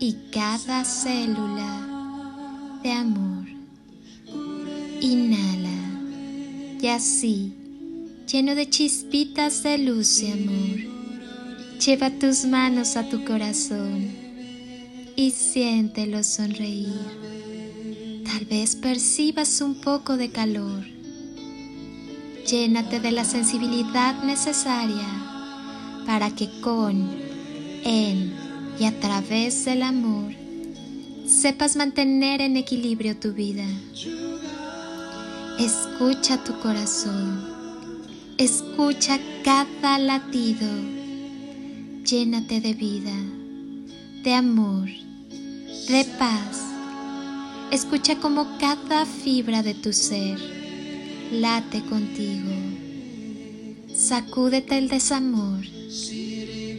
y cada célula de amor. Inhala y así, lleno de chispitas de luz y amor, lleva tus manos a tu corazón y siéntelo sonreír. Tal vez percibas un poco de calor. Llénate de la sensibilidad necesaria para que con, en y a través del amor sepas mantener en equilibrio tu vida. Escucha tu corazón, escucha cada latido, llénate de vida, de amor, de paz. Escucha como cada fibra de tu ser late contigo. Sacúdete el desamor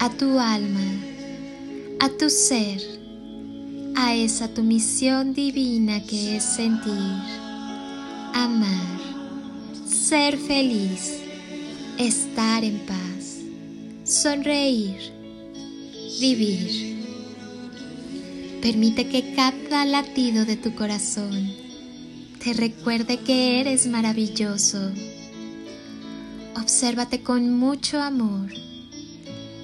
a tu alma, a tu ser, a esa tu misión divina que es sentir amar, ser feliz, estar en paz, sonreír, vivir. Permite que cada latido de tu corazón te recuerde que eres maravilloso. Obsérvate con mucho amor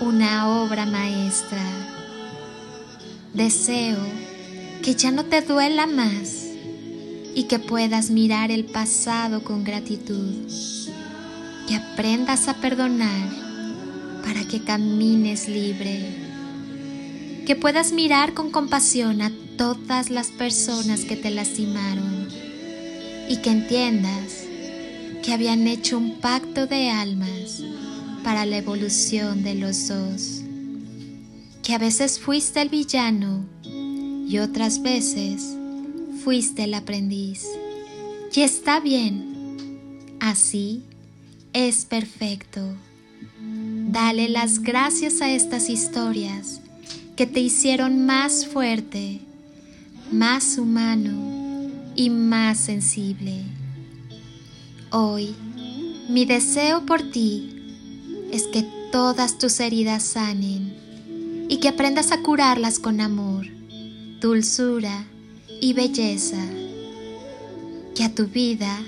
una obra maestra. Deseo que ya no te duela más y que puedas mirar el pasado con gratitud, que aprendas a perdonar para que camines libre, que puedas mirar con compasión a todas las personas que te lastimaron y que entiendas que habían hecho un pacto de almas para la evolución de los dos, que a veces fuiste el villano y otras veces fuiste el aprendiz. Y está bien. Así es perfecto. Dale las gracias a estas historias que te hicieron más fuerte, más humano y más sensible. Hoy, mi deseo por ti es que todas tus heridas sanen y que aprendas a curarlas con amor, dulzura y belleza. Que a tu vida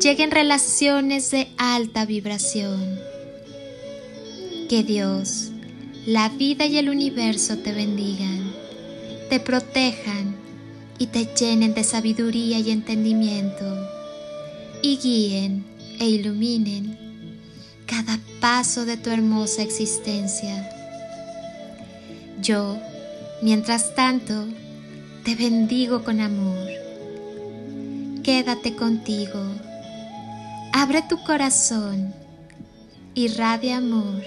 lleguen relaciones de alta vibración. Que Dios, la vida y el universo te bendigan, te protejan y te llenen de sabiduría y entendimiento y guíen e iluminen cada paso de tu hermosa existencia. Yo, mientras tanto, te bendigo con amor quédate contigo. Abre tu corazón, irradia amor,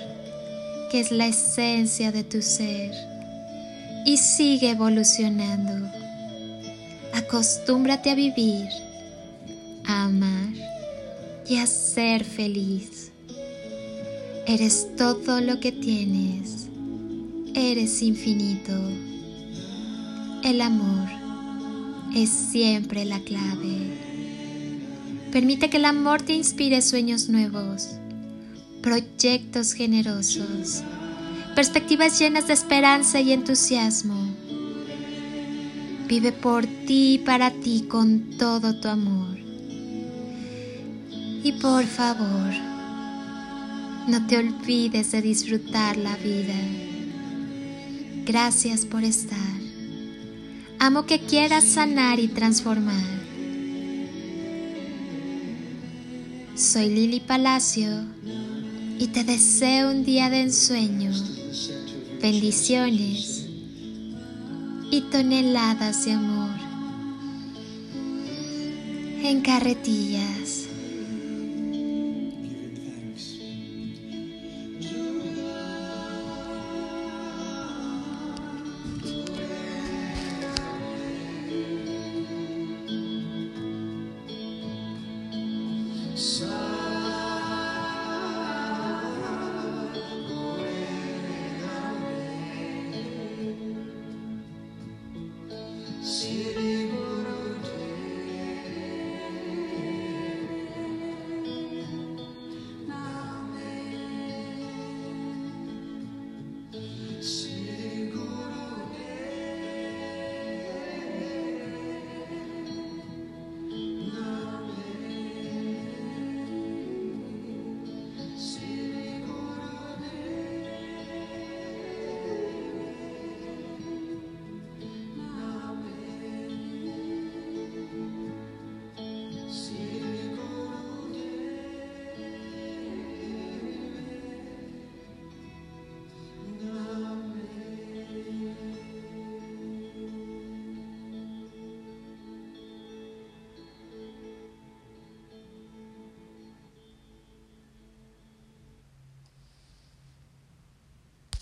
que es la esencia de tu ser, y sigue evolucionando. Acostúmbrate a vivir, a amar y a ser feliz. Eres todo lo que tienes. Eres infinito. El amor es siempre la clave. Permite que el amor te inspire sueños nuevos, proyectos generosos, perspectivas llenas de esperanza y entusiasmo. Vive por ti y para ti con todo tu amor. Y por favor, no te olvides de disfrutar la vida. Gracias por estar. Amo que quieras sanar y transformar. Soy Lili Palacio y te deseo un día de ensueño, bendiciones y toneladas de amor en carretillas.